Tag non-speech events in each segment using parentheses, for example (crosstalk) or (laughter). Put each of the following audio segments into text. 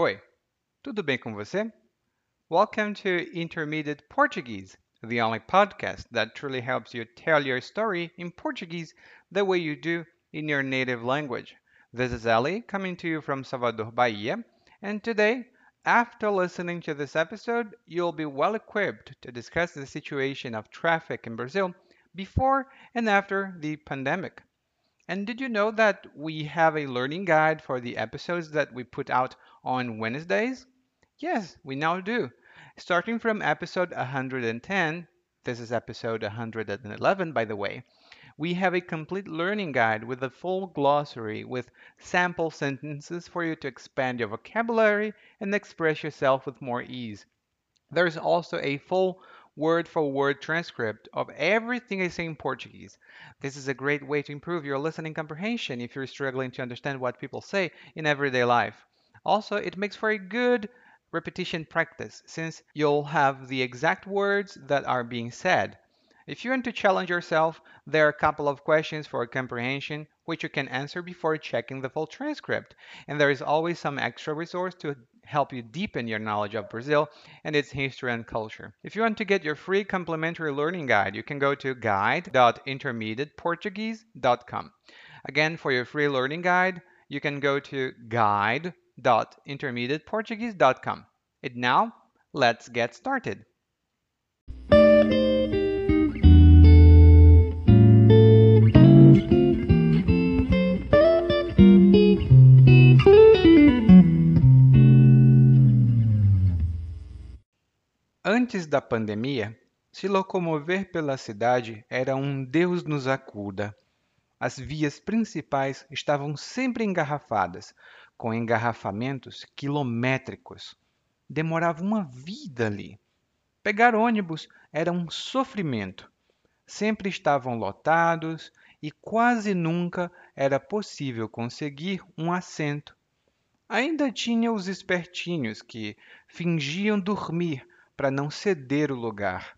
Oi, tudo bem com você? Welcome to Intermediate Portuguese, the only podcast that truly helps you tell your story in Portuguese the way you do in your native language. This is Ali coming to you from Salvador, Bahia, and today, after listening to this episode, you'll be well equipped to discuss the situation of traffic in Brazil before and after the pandemic. And did you know that we have a learning guide for the episodes that we put out on Wednesdays? Yes, we now do. Starting from episode 110, this is episode 111, by the way, we have a complete learning guide with a full glossary with sample sentences for you to expand your vocabulary and express yourself with more ease. There's also a full word for word transcript of everything I say in Portuguese. This is a great way to improve your listening comprehension if you're struggling to understand what people say in everyday life. Also, it makes for a good repetition practice since you'll have the exact words that are being said. If you want to challenge yourself, there are a couple of questions for comprehension which you can answer before checking the full transcript. And there is always some extra resource to help you deepen your knowledge of Brazil and its history and culture. If you want to get your free complimentary learning guide, you can go to guide.intermediateportuguese.com. Again, for your free learning guide, you can go to guide.intermediateportuguese.com. And now, let's get started. Antes da pandemia, se locomover pela cidade era um Deus nos acuda. As vias principais estavam sempre engarrafadas, com engarrafamentos quilométricos. Demorava uma vida ali. Pegar ônibus era um sofrimento. Sempre estavam lotados e quase nunca era possível conseguir um assento. Ainda tinha os espertinhos que fingiam dormir para não ceder o lugar.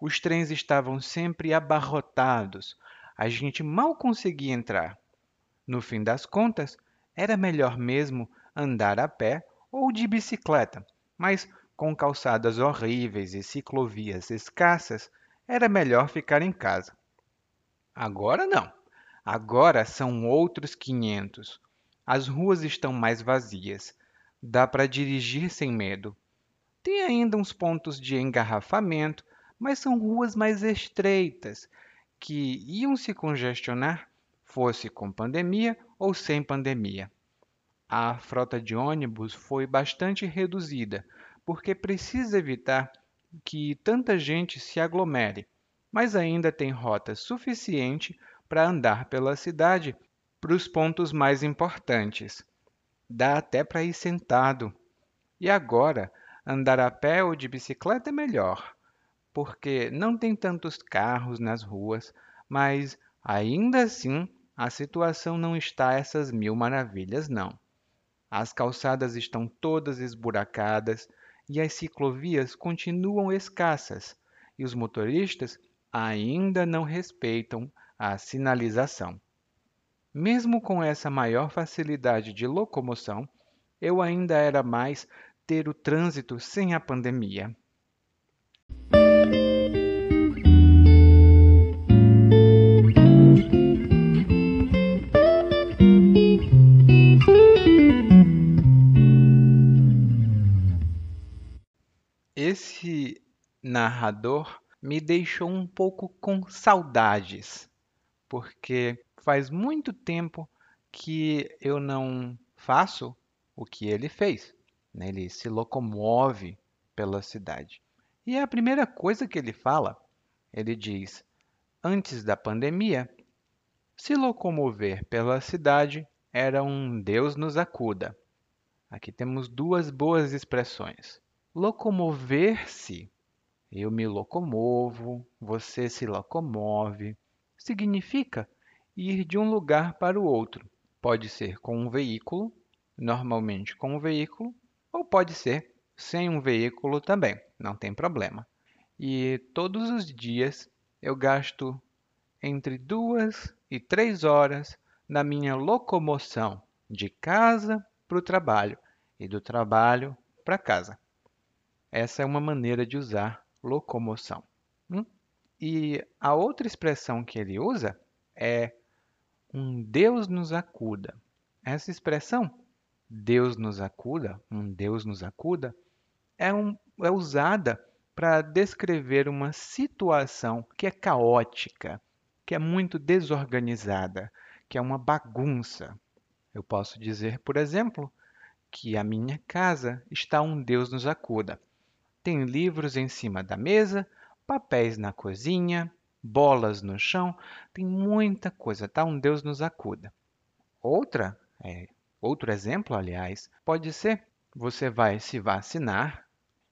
Os trens estavam sempre abarrotados, a gente mal conseguia entrar. No fim das contas, era melhor mesmo andar a pé ou de bicicleta, mas com calçadas horríveis e ciclovias escassas, era melhor ficar em casa. Agora não. Agora são outros 500. As ruas estão mais vazias. Dá para dirigir sem medo. Tem ainda uns pontos de engarrafamento, mas são ruas mais estreitas, que iam se congestionar, fosse com pandemia ou sem pandemia. A frota de ônibus foi bastante reduzida, porque precisa evitar que tanta gente se aglomere, mas ainda tem rota suficiente para andar pela cidade para os pontos mais importantes. Dá até para ir sentado. E agora, Andar a pé ou de bicicleta é melhor, porque não tem tantos carros nas ruas, mas ainda assim a situação não está essas mil maravilhas, não. As calçadas estão todas esburacadas e as ciclovias continuam escassas, e os motoristas ainda não respeitam a sinalização. Mesmo com essa maior facilidade de locomoção, eu ainda era mais ter o trânsito sem a pandemia. Esse narrador me deixou um pouco com saudades, porque faz muito tempo que eu não faço o que ele fez. Né? Ele se locomove pela cidade. E a primeira coisa que ele fala, ele diz: antes da pandemia, se locomover pela cidade era um Deus nos acuda. Aqui temos duas boas expressões. Locomover-se, eu me locomovo, você se locomove, significa ir de um lugar para o outro. Pode ser com um veículo, normalmente com um veículo, ou pode ser sem um veículo também, não tem problema. E todos os dias eu gasto entre duas e três horas na minha locomoção de casa para o trabalho. e do trabalho para casa. Essa é uma maneira de usar locomoção. Hum? E a outra expressão que ele usa é um Deus nos acuda. Essa expressão, Deus nos acuda, um Deus nos acuda, é, um, é usada para descrever uma situação que é caótica, que é muito desorganizada, que é uma bagunça. Eu posso dizer, por exemplo, que a minha casa está um Deus nos acuda. Tem livros em cima da mesa, papéis na cozinha, bolas no chão, tem muita coisa, tá? Um Deus nos acuda. Outra, é, outro exemplo, aliás, pode ser você vai se vacinar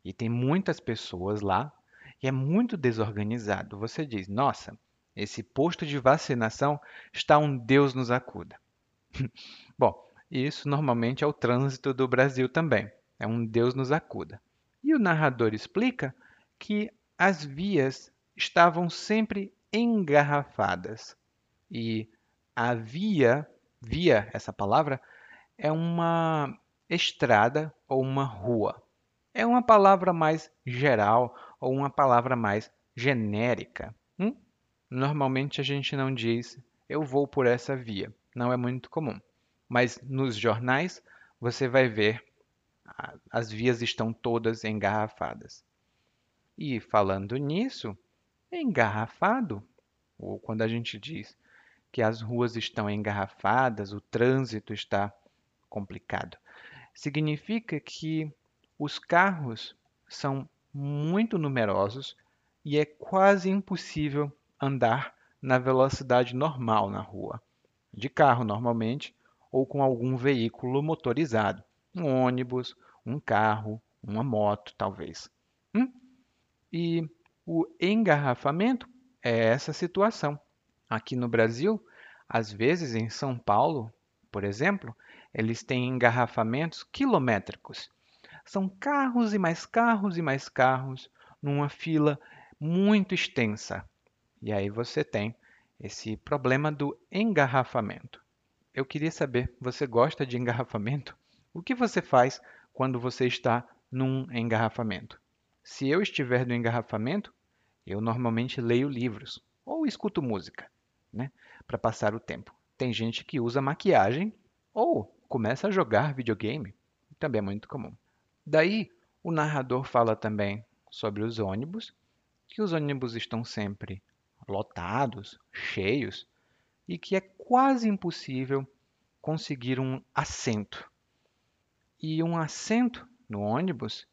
e tem muitas pessoas lá e é muito desorganizado. Você diz: "Nossa, esse posto de vacinação está um Deus nos acuda". (laughs) Bom, isso normalmente é o trânsito do Brasil também. É um Deus nos acuda. E o narrador explica que as vias estavam sempre engarrafadas. E a via, via, essa palavra, é uma estrada ou uma rua é uma palavra mais geral ou uma palavra mais genérica. Hum? Normalmente a gente não diz eu vou por essa via, não é muito comum. Mas nos jornais você vai ver as vias estão todas engarrafadas. E falando nisso, engarrafado, ou quando a gente diz que as ruas estão engarrafadas, o trânsito está complicado, significa que os carros são muito numerosos e é quase impossível andar na velocidade normal na rua, de carro normalmente, ou com algum veículo motorizado, um ônibus, um carro, uma moto, talvez. Hum? E o engarrafamento é essa situação. Aqui no Brasil, às vezes em São Paulo, por exemplo, eles têm engarrafamentos quilométricos. São carros e mais carros e mais carros numa fila muito extensa. E aí você tem esse problema do engarrafamento. Eu queria saber, você gosta de engarrafamento? O que você faz quando você está num engarrafamento? Se eu estiver no engarrafamento, eu normalmente leio livros ou escuto música, né, para passar o tempo. Tem gente que usa maquiagem ou começa a jogar videogame, também é muito comum. Daí, o narrador fala também sobre os ônibus, que os ônibus estão sempre lotados, cheios, e que é quase impossível conseguir um assento. E um assento no ônibus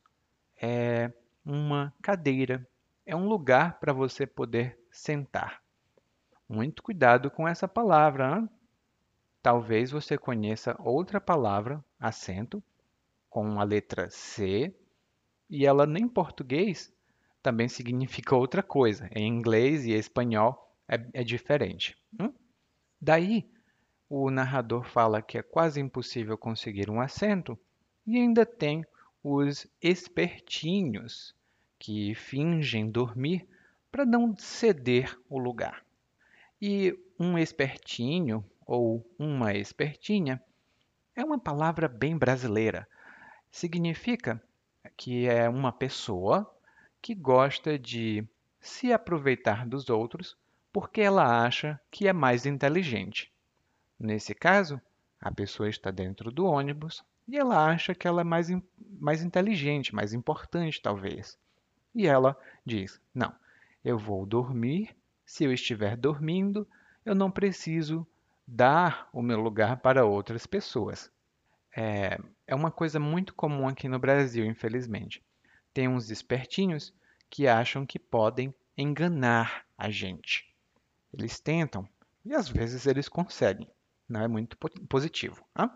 é uma cadeira, é um lugar para você poder sentar. Muito cuidado com essa palavra. Hein? Talvez você conheça outra palavra, assento, com a letra C, e ela em português também significa outra coisa. Em inglês e espanhol é, é diferente. Hum? Daí, o narrador fala que é quase impossível conseguir um assento e ainda tem os espertinhos que fingem dormir para não ceder o lugar. E um espertinho ou uma espertinha é uma palavra bem brasileira significa que é uma pessoa que gosta de se aproveitar dos outros porque ela acha que é mais inteligente. Nesse caso, a pessoa está dentro do ônibus e ela acha que ela é mais, mais inteligente, mais importante, talvez. E ela diz: Não, eu vou dormir. Se eu estiver dormindo, eu não preciso dar o meu lugar para outras pessoas. É, é uma coisa muito comum aqui no Brasil, infelizmente. Tem uns espertinhos que acham que podem enganar a gente. Eles tentam e às vezes eles conseguem. Não é muito positivo. Hein?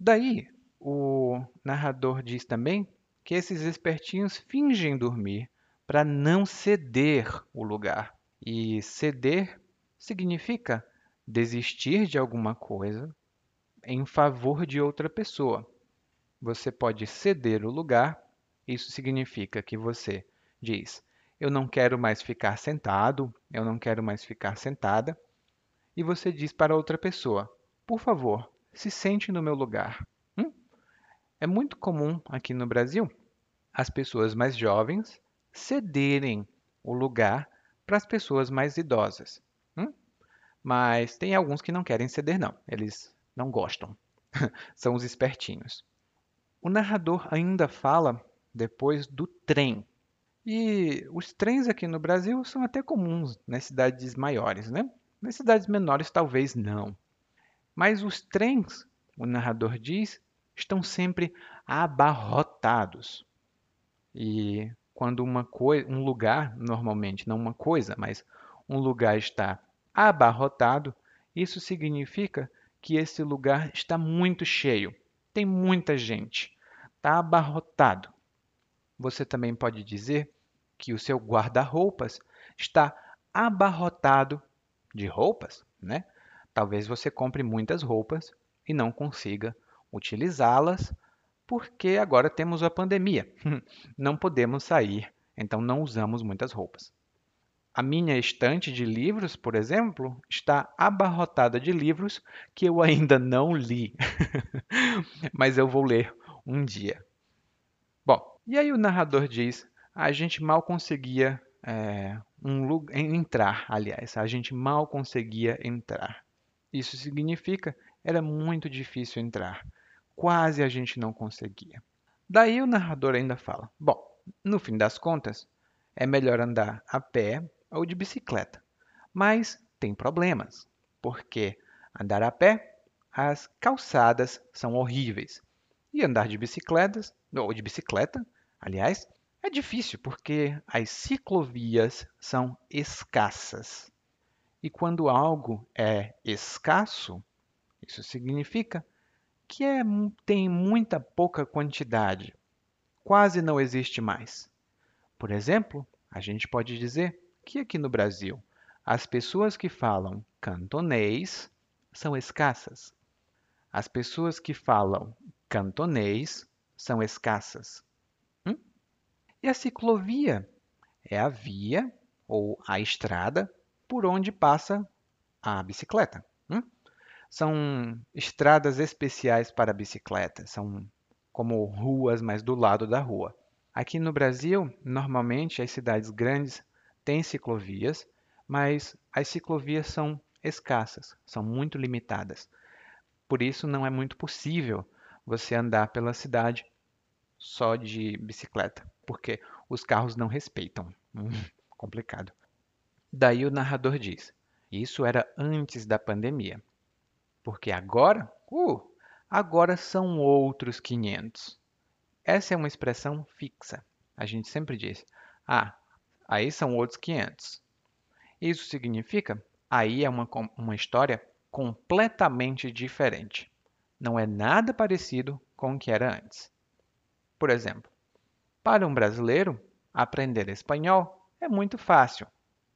Daí, o narrador diz também que esses espertinhos fingem dormir para não ceder o lugar. E ceder significa desistir de alguma coisa em favor de outra pessoa. Você pode ceder o lugar, isso significa que você diz: Eu não quero mais ficar sentado, eu não quero mais ficar sentada. E você diz para outra pessoa: Por favor, se sente no meu lugar. É muito comum aqui no Brasil as pessoas mais jovens cederem o lugar para as pessoas mais idosas. Hum? Mas tem alguns que não querem ceder, não. Eles não gostam. (laughs) São os espertinhos. O narrador ainda fala depois do trem. E os trens aqui no Brasil são até comuns nas cidades maiores, né? Nas cidades menores, talvez não. Mas os trens, o narrador diz, estão sempre abarrotados. E quando uma coisa, um lugar, normalmente não uma coisa, mas um lugar está abarrotado, isso significa que esse lugar está muito cheio, tem muita gente, está abarrotado. Você também pode dizer que o seu guarda-roupas está abarrotado de roupas, né? Talvez você compre muitas roupas e não consiga utilizá-las porque agora temos a pandemia. (laughs) Não podemos sair, então não usamos muitas roupas. A minha estante de livros, por exemplo, está abarrotada de livros que eu ainda não li, (laughs) mas eu vou ler um dia. Bom, e aí o narrador diz: a gente mal conseguia é, um entrar, aliás, a gente mal conseguia entrar. Isso significa era muito difícil entrar, quase a gente não conseguia. Daí o narrador ainda fala: bom, no fim das contas, é melhor andar a pé ou de bicicleta, mas tem problemas, porque andar a pé, as calçadas são horríveis e andar de bicicletas ou de bicicleta, aliás, é difícil porque as ciclovias são escassas. E quando algo é escasso, isso significa que é, tem muita pouca quantidade, quase não existe mais. Por exemplo, a gente pode dizer que aqui no Brasil as pessoas que falam cantonês são escassas. As pessoas que falam cantonês são escassas. E a ciclovia é a via ou a estrada por onde passa a bicicleta. Hum? São estradas especiais para bicicleta, são como ruas, mas do lado da rua. Aqui no Brasil, normalmente as cidades grandes têm ciclovias, mas as ciclovias são escassas, são muito limitadas. Por isso não é muito possível você andar pela cidade só de bicicleta, porque os carros não respeitam. Hum, complicado. Daí o narrador diz: Isso era antes da pandemia. Porque agora, uh, agora são outros 500. Essa é uma expressão fixa. A gente sempre diz: Ah, aí são outros 500. Isso significa aí é uma, uma história completamente diferente. Não é nada parecido com o que era antes. Por exemplo, para um brasileiro, aprender espanhol é muito fácil.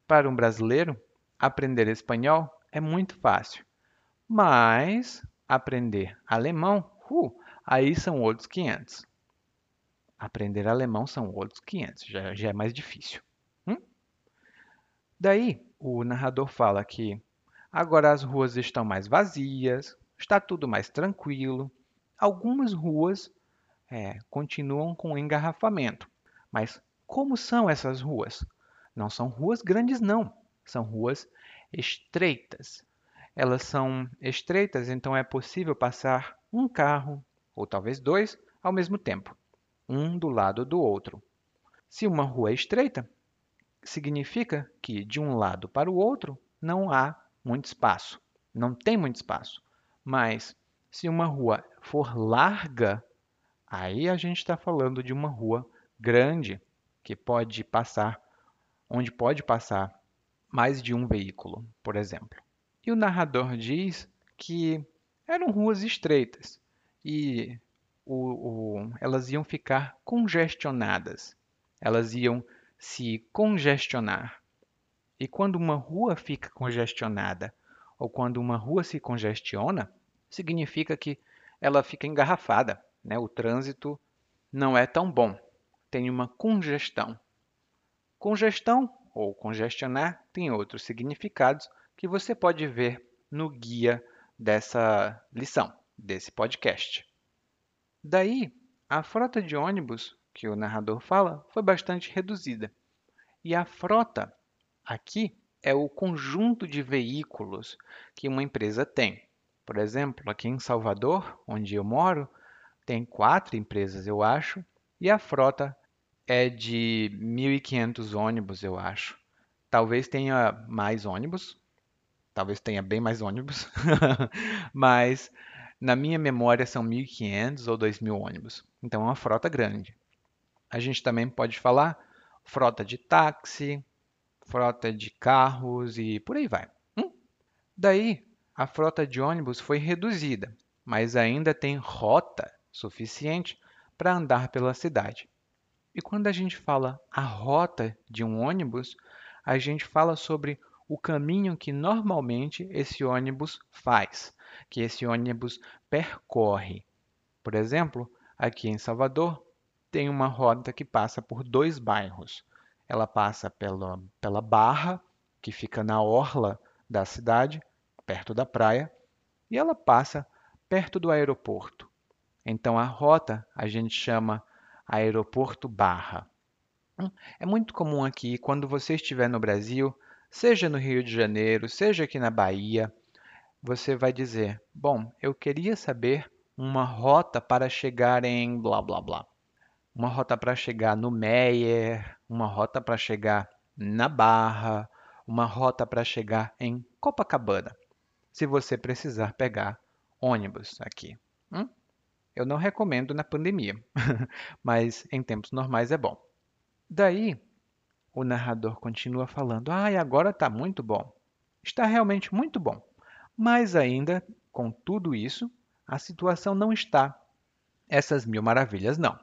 Para um brasileiro, aprender espanhol é muito fácil. Mas aprender alemão, uh, aí são outros 500. Aprender alemão são outros 500, já, já é mais difícil. Hum? Daí, o narrador fala que agora as ruas estão mais vazias, está tudo mais tranquilo. Algumas ruas é, continuam com engarrafamento. Mas como são essas ruas? Não são ruas grandes, não. São ruas estreitas. Elas são estreitas, então é possível passar um carro, ou talvez dois, ao mesmo tempo, um do lado do outro. Se uma rua é estreita, significa que de um lado para o outro não há muito espaço, não tem muito espaço. Mas se uma rua for larga, Aí a gente está falando de uma rua grande que pode passar, onde pode passar mais de um veículo, por exemplo. E o narrador diz que eram ruas estreitas e o, o, elas iam ficar congestionadas, elas iam se congestionar. E quando uma rua fica congestionada ou quando uma rua se congestiona, significa que ela fica engarrafada, né? O trânsito não é tão bom, tem uma congestão. Congestão ou congestionar tem outros significados que você pode ver no guia dessa lição, desse podcast. Daí, a frota de ônibus que o narrador fala foi bastante reduzida. E a frota aqui é o conjunto de veículos que uma empresa tem. Por exemplo, aqui em Salvador, onde eu moro, tem quatro empresas, eu acho, e a frota é de 1.500 ônibus, eu acho. Talvez tenha mais ônibus, talvez tenha bem mais ônibus, (laughs) mas na minha memória são 1.500 ou 2.000 ônibus. Então é uma frota grande. A gente também pode falar frota de táxi, frota de carros e por aí vai. Hum? Daí, a frota de ônibus foi reduzida, mas ainda tem rota suficiente para andar pela cidade. E quando a gente fala a rota de um ônibus, a gente fala sobre o caminho que normalmente esse ônibus faz, que esse ônibus percorre. Por exemplo, aqui em Salvador, tem uma rota que passa por dois bairros. Ela passa pela, pela Barra, que fica na orla da cidade, perto da praia, e ela passa perto do aeroporto. Então a rota a gente chama Aeroporto Barra. É muito comum aqui, quando você estiver no Brasil, seja no Rio de Janeiro, seja aqui na Bahia, você vai dizer: Bom, eu queria saber uma rota para chegar em blá blá blá uma rota para chegar no Meyer, uma rota para chegar na Barra, uma rota para chegar em Copacabana, se você precisar pegar ônibus aqui. Hum? Eu não recomendo na pandemia, (laughs) mas em tempos normais é bom. Daí, o narrador continua falando: Ah, e agora está muito bom. Está realmente muito bom. Mas ainda, com tudo isso, a situação não está essas mil maravilhas, não.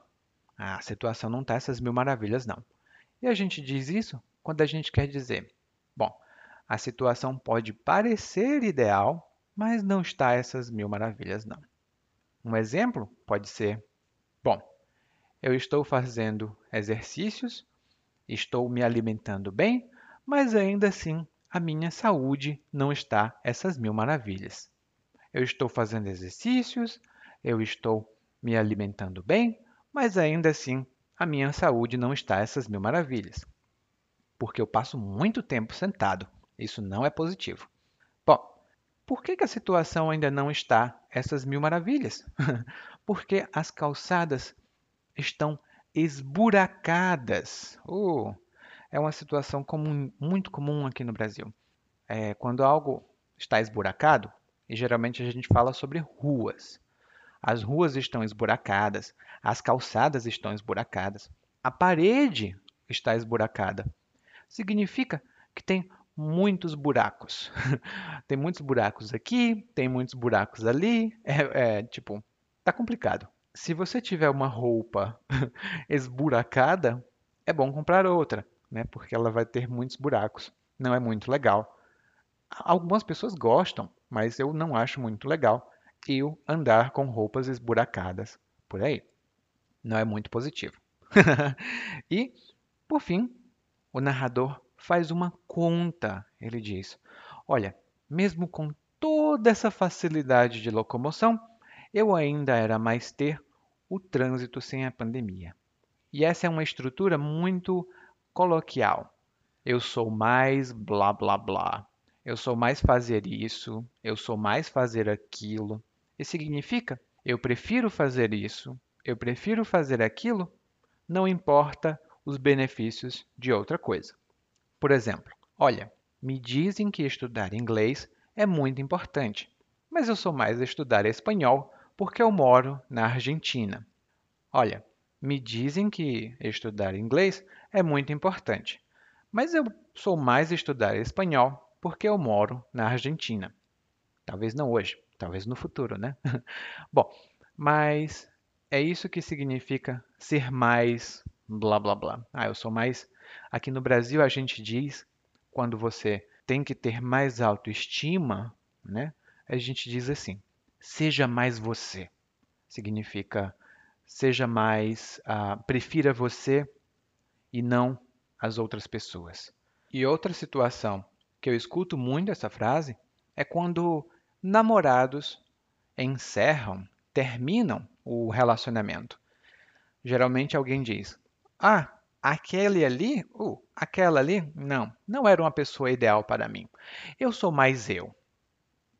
A situação não está essas mil maravilhas, não. E a gente diz isso quando a gente quer dizer, bom, a situação pode parecer ideal, mas não está essas mil maravilhas, não. Um exemplo pode ser, bom, eu estou fazendo exercícios, estou me alimentando bem, mas ainda assim a minha saúde não está essas mil maravilhas. Eu estou fazendo exercícios, eu estou me alimentando bem, mas ainda assim a minha saúde não está essas mil maravilhas, porque eu passo muito tempo sentado. Isso não é positivo. Bom, por que, que a situação ainda não está essas mil maravilhas? (laughs) porque as calçadas estão esburacadas. Uh, é uma situação comum, muito comum aqui no Brasil. É, quando algo está esburacado, e geralmente a gente fala sobre ruas. As ruas estão esburacadas, as calçadas estão esburacadas, a parede está esburacada. Significa que tem muitos buracos. (laughs) tem muitos buracos aqui, tem muitos buracos ali. É, é tipo, tá complicado. Se você tiver uma roupa (laughs) esburacada, é bom comprar outra, né? Porque ela vai ter muitos buracos. Não é muito legal. Algumas pessoas gostam, mas eu não acho muito legal eu andar com roupas esburacadas por aí. Não é muito positivo. (laughs) e, por fim, o narrador faz uma conta. Ele diz: Olha, mesmo com toda essa facilidade de locomoção, eu ainda era mais ter o trânsito sem a pandemia. E essa é uma estrutura muito coloquial. Eu sou mais blá blá blá. Eu sou mais fazer isso, eu sou mais fazer aquilo. E significa eu prefiro fazer isso, eu prefiro fazer aquilo, não importa os benefícios de outra coisa. Por exemplo, olha, me dizem que estudar inglês é muito importante, mas eu sou mais estudar espanhol porque eu moro na Argentina. Olha, me dizem que estudar inglês é muito importante, mas eu sou mais estudar espanhol porque eu moro na Argentina. Talvez não hoje, Talvez no futuro, né? (laughs) Bom, mas é isso que significa ser mais blá blá blá. Ah, eu sou mais. Aqui no Brasil a gente diz quando você tem que ter mais autoestima, né? A gente diz assim: seja mais você. Significa seja mais, uh, prefira você e não as outras pessoas. E outra situação que eu escuto muito essa frase é quando namorados encerram, terminam o relacionamento. Geralmente alguém diz: Ah, aquele ali? Uh, aquela ali? Não, não era uma pessoa ideal para mim. Eu sou mais eu.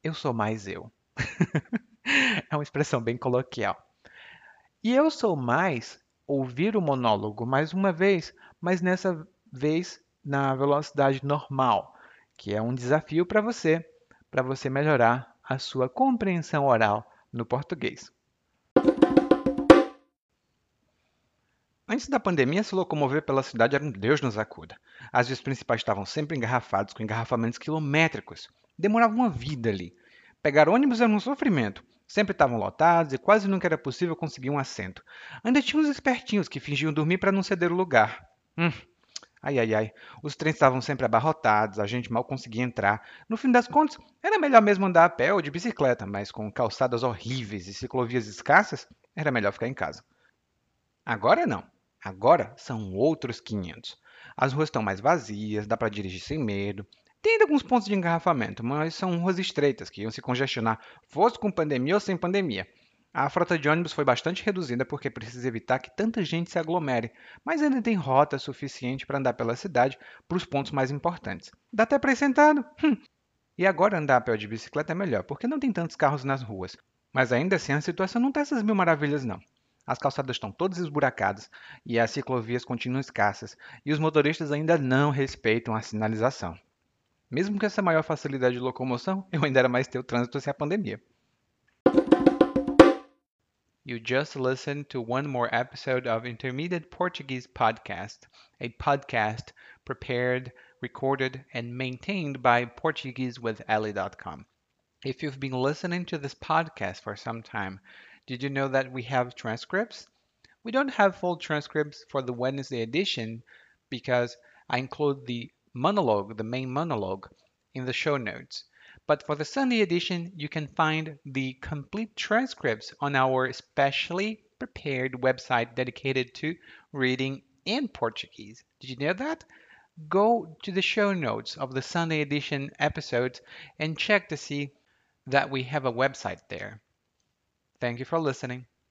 Eu sou mais eu. (laughs) é uma expressão bem coloquial. E eu sou mais ouvir o monólogo mais uma vez, mas nessa vez na velocidade normal, que é um desafio para você, para você melhorar a sua compreensão oral no português. Antes da pandemia, se locomover pela cidade era um Deus nos acuda. As vias principais estavam sempre engarrafadas, com engarrafamentos quilométricos. Demorava uma vida ali. Pegar ônibus era um sofrimento. Sempre estavam lotados e quase nunca era possível conseguir um assento. Ainda tinha uns espertinhos que fingiam dormir para não ceder o lugar. Hum, Ai, ai, ai. Os trens estavam sempre abarrotados, a gente mal conseguia entrar. No fim das contas, era melhor mesmo andar a pé ou de bicicleta, mas com calçadas horríveis e ciclovias escassas, era melhor ficar em casa. Agora não. Agora são outros 500. As ruas estão mais vazias, dá para dirigir sem medo. Tem ainda alguns pontos de engarrafamento, mas são ruas estreitas que iam se congestionar, fosse com pandemia ou sem pandemia. A frota de ônibus foi bastante reduzida porque precisa evitar que tanta gente se aglomere, mas ainda tem rota suficiente para andar pela cidade para os pontos mais importantes. Dá até para ir sentado. Hum. E agora andar a pé de bicicleta é melhor, porque não tem tantos carros nas ruas. Mas ainda assim a situação não está essas mil maravilhas não. As calçadas estão todas esburacadas e as ciclovias continuam escassas, e os motoristas ainda não respeitam a sinalização. Mesmo com essa maior facilidade de locomoção, eu ainda era mais ter o trânsito sem a pandemia. You just listened to one more episode of Intermediate Portuguese Podcast, a podcast prepared, recorded, and maintained by PortugueseWithEli.com. If you've been listening to this podcast for some time, Did you know that we have transcripts? We don't have full transcripts for the Wednesday edition because I include the monologue, the main monologue, in the show notes. But for the Sunday edition, you can find the complete transcripts on our specially prepared website dedicated to reading in Portuguese. Did you know that? Go to the show notes of the Sunday edition episodes and check to see that we have a website there. Thank you for listening.